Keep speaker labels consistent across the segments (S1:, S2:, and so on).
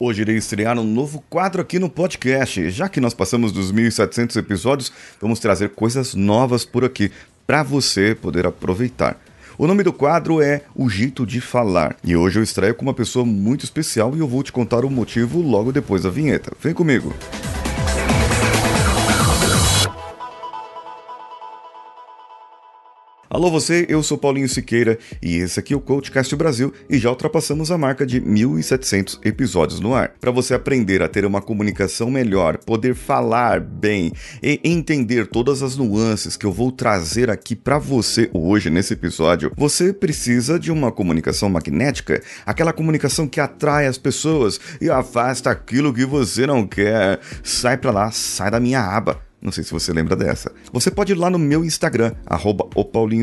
S1: Hoje irei estrear um novo quadro aqui no podcast. Já que nós passamos dos 1.700 episódios, vamos trazer coisas novas por aqui para você poder aproveitar. O nome do quadro é O Jeito de Falar. E hoje eu estreio com uma pessoa muito especial e eu vou te contar o motivo logo depois da vinheta. Vem comigo! Alô você, eu sou Paulinho Siqueira e esse aqui é o Coachcast Brasil e já ultrapassamos a marca de 1.700 episódios no ar. Para você aprender a ter uma comunicação melhor, poder falar bem e entender todas as nuances que eu vou trazer aqui para você hoje nesse episódio, você precisa de uma comunicação magnética, aquela comunicação que atrai as pessoas e afasta aquilo que você não quer. Sai para lá, sai da minha aba. Não sei se você lembra dessa. Você pode ir lá no meu Instagram, arroba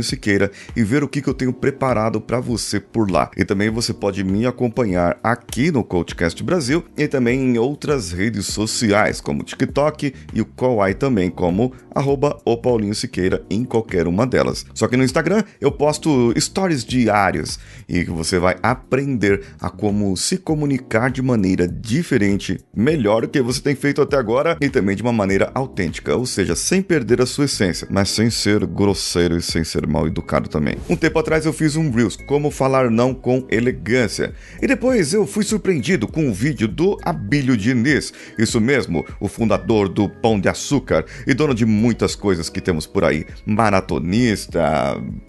S1: Siqueira, e ver o que, que eu tenho preparado para você por lá. E também você pode me acompanhar aqui no Coachcast Brasil e também em outras redes sociais, como o TikTok e o Kawaii também, como arroba Siqueira em qualquer uma delas. Só que no Instagram eu posto stories diários e você vai aprender a como se comunicar de maneira diferente, melhor do que você tem feito até agora e também de uma maneira autêntica ou seja, sem perder a sua essência, mas sem ser grosseiro e sem ser mal educado também. Um tempo atrás eu fiz um Reels, como falar não com elegância, e depois eu fui surpreendido com um vídeo do Abílio Diniz, isso mesmo, o fundador do Pão de Açúcar e dono de muitas coisas que temos por aí, maratonista,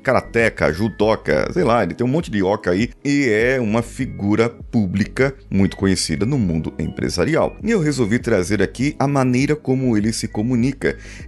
S1: karateca, judoca, sei lá, ele tem um monte de oca aí e é uma figura pública muito conhecida no mundo empresarial. E eu resolvi trazer aqui a maneira como ele se comunica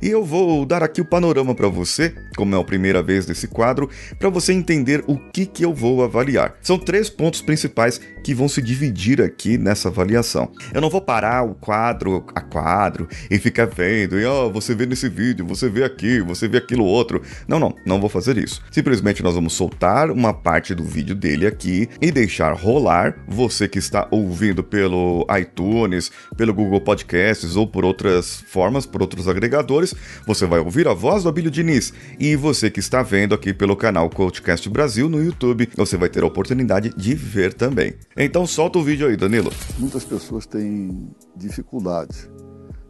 S1: E eu vou dar aqui o panorama para você, como é a primeira vez desse quadro, para você entender o que, que eu vou avaliar. São três pontos principais que vão se dividir aqui nessa avaliação. Eu não vou parar o quadro a quadro e ficar vendo, e ó, oh, você vê nesse vídeo, você vê aqui, você vê aquilo outro. Não, não, não vou fazer isso. Simplesmente nós vamos soltar uma parte do vídeo dele aqui e deixar rolar. Você que está ouvindo pelo iTunes, pelo Google Podcasts ou por outras formas, por outros agregadores, você vai ouvir a voz do Abílio Diniz. E você que está vendo aqui pelo canal Coachcast Brasil no YouTube, você vai ter a oportunidade de ver também. Então solta o vídeo aí, Danilo.
S2: Muitas pessoas têm dificuldade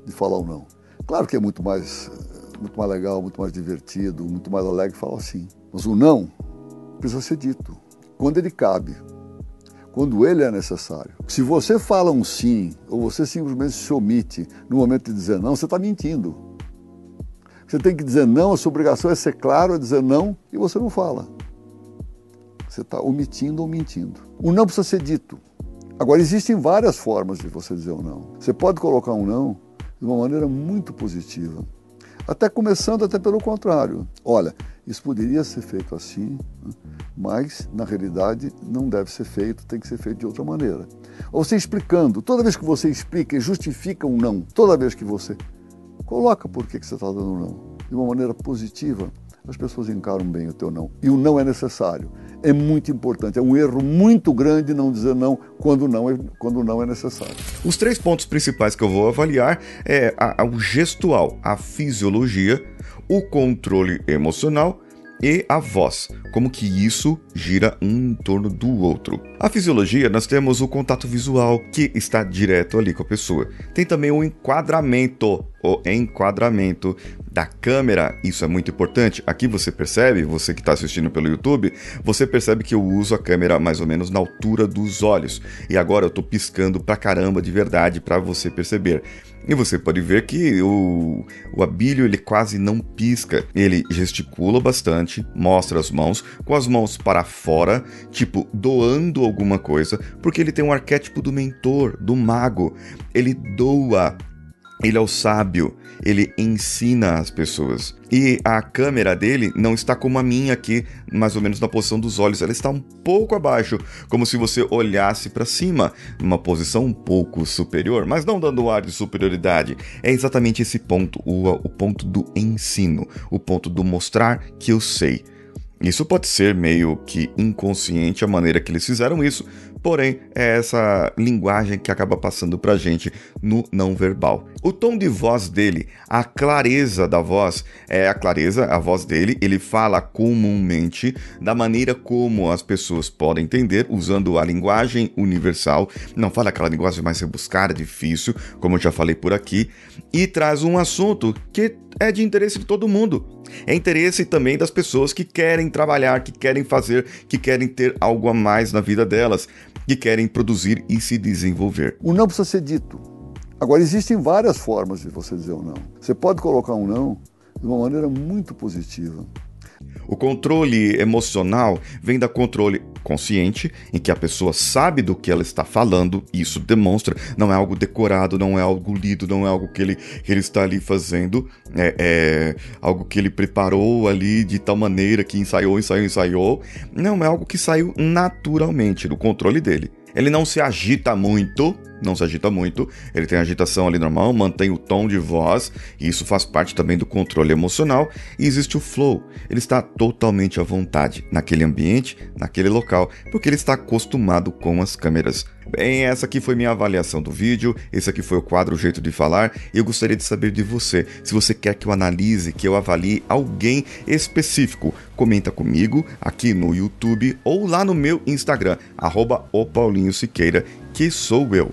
S2: de falar ou não. Claro que é muito mais, muito mais legal, muito mais divertido, muito mais alegre falar assim. Mas o não precisa ser dito. Quando ele cabe, quando ele é necessário. Se você fala um sim, ou você simplesmente se omite no momento de dizer não, você está mentindo. Você tem que dizer não, a sua obrigação é ser claro, é dizer não, e você não fala. Você está omitindo ou mentindo. O não precisa ser dito. Agora, existem várias formas de você dizer um não. Você pode colocar um não de uma maneira muito positiva. Até começando até pelo contrário. Olha, isso poderia ser feito assim, né? mas na realidade não deve ser feito, tem que ser feito de outra maneira. Ou você explicando, toda vez que você explica e justifica um não, toda vez que você coloca por que, que você está dando um não, de uma maneira positiva, as pessoas encaram bem o teu não. E o não é necessário. É muito importante. É um erro muito grande não dizer não quando não é, quando não é necessário.
S1: Os três pontos principais que eu vou avaliar é a, a, o gestual, a fisiologia, o controle emocional e a voz, como que isso gira um em torno do outro. A fisiologia, nós temos o contato visual, que está direto ali com a pessoa. Tem também o enquadramento, o enquadramento da câmera, isso é muito importante. Aqui você percebe, você que está assistindo pelo YouTube, você percebe que eu uso a câmera mais ou menos na altura dos olhos. E agora eu estou piscando pra caramba de verdade para você perceber. E você pode ver que o, o Abílio ele quase não pisca, ele gesticula bastante, mostra as mãos, com as mãos para fora, tipo doando alguma coisa, porque ele tem um arquétipo do mentor, do mago. Ele doa ele é o sábio, ele ensina as pessoas. E a câmera dele não está como a minha aqui, mais ou menos na posição dos olhos, ela está um pouco abaixo, como se você olhasse para cima, numa posição um pouco superior, mas não dando ar de superioridade. É exatamente esse ponto, o, o ponto do ensino, o ponto do mostrar que eu sei. Isso pode ser meio que inconsciente a maneira que eles fizeram isso, porém é essa linguagem que acaba passando pra gente no não verbal. O tom de voz dele, a clareza da voz, é a clareza, a voz dele, ele fala comumente da maneira como as pessoas podem entender, usando a linguagem universal, não fala aquela linguagem mais rebuscada, difícil, como eu já falei por aqui, e traz um assunto que é de interesse de todo mundo. É interesse também das pessoas que querem trabalhar, que querem fazer, que querem ter algo a mais na vida delas, que querem produzir e se desenvolver.
S2: O não precisa ser dito. Agora, existem várias formas de você dizer o um não. Você pode colocar um não de uma maneira muito positiva.
S1: O controle emocional vem da controle consciente, em que a pessoa sabe do que ela está falando, e isso demonstra, não é algo decorado, não é algo lido, não é algo que ele, que ele está ali fazendo, é, é algo que ele preparou ali de tal maneira que ensaiou, ensaiou, ensaiou. Não, é algo que saiu naturalmente do controle dele. Ele não se agita muito, não se agita muito, ele tem agitação ali normal, mantém o tom de voz, e isso faz parte também do controle emocional, e existe o flow. Ele está totalmente à vontade naquele ambiente, naquele local, porque ele está acostumado com as câmeras. Bem, essa aqui foi minha avaliação do vídeo, esse aqui foi o quadro o Jeito de Falar, eu gostaria de saber de você, se você quer que eu analise, que eu avalie alguém específico, comenta comigo aqui no YouTube ou lá no meu Instagram, arroba Siqueira, que sou eu.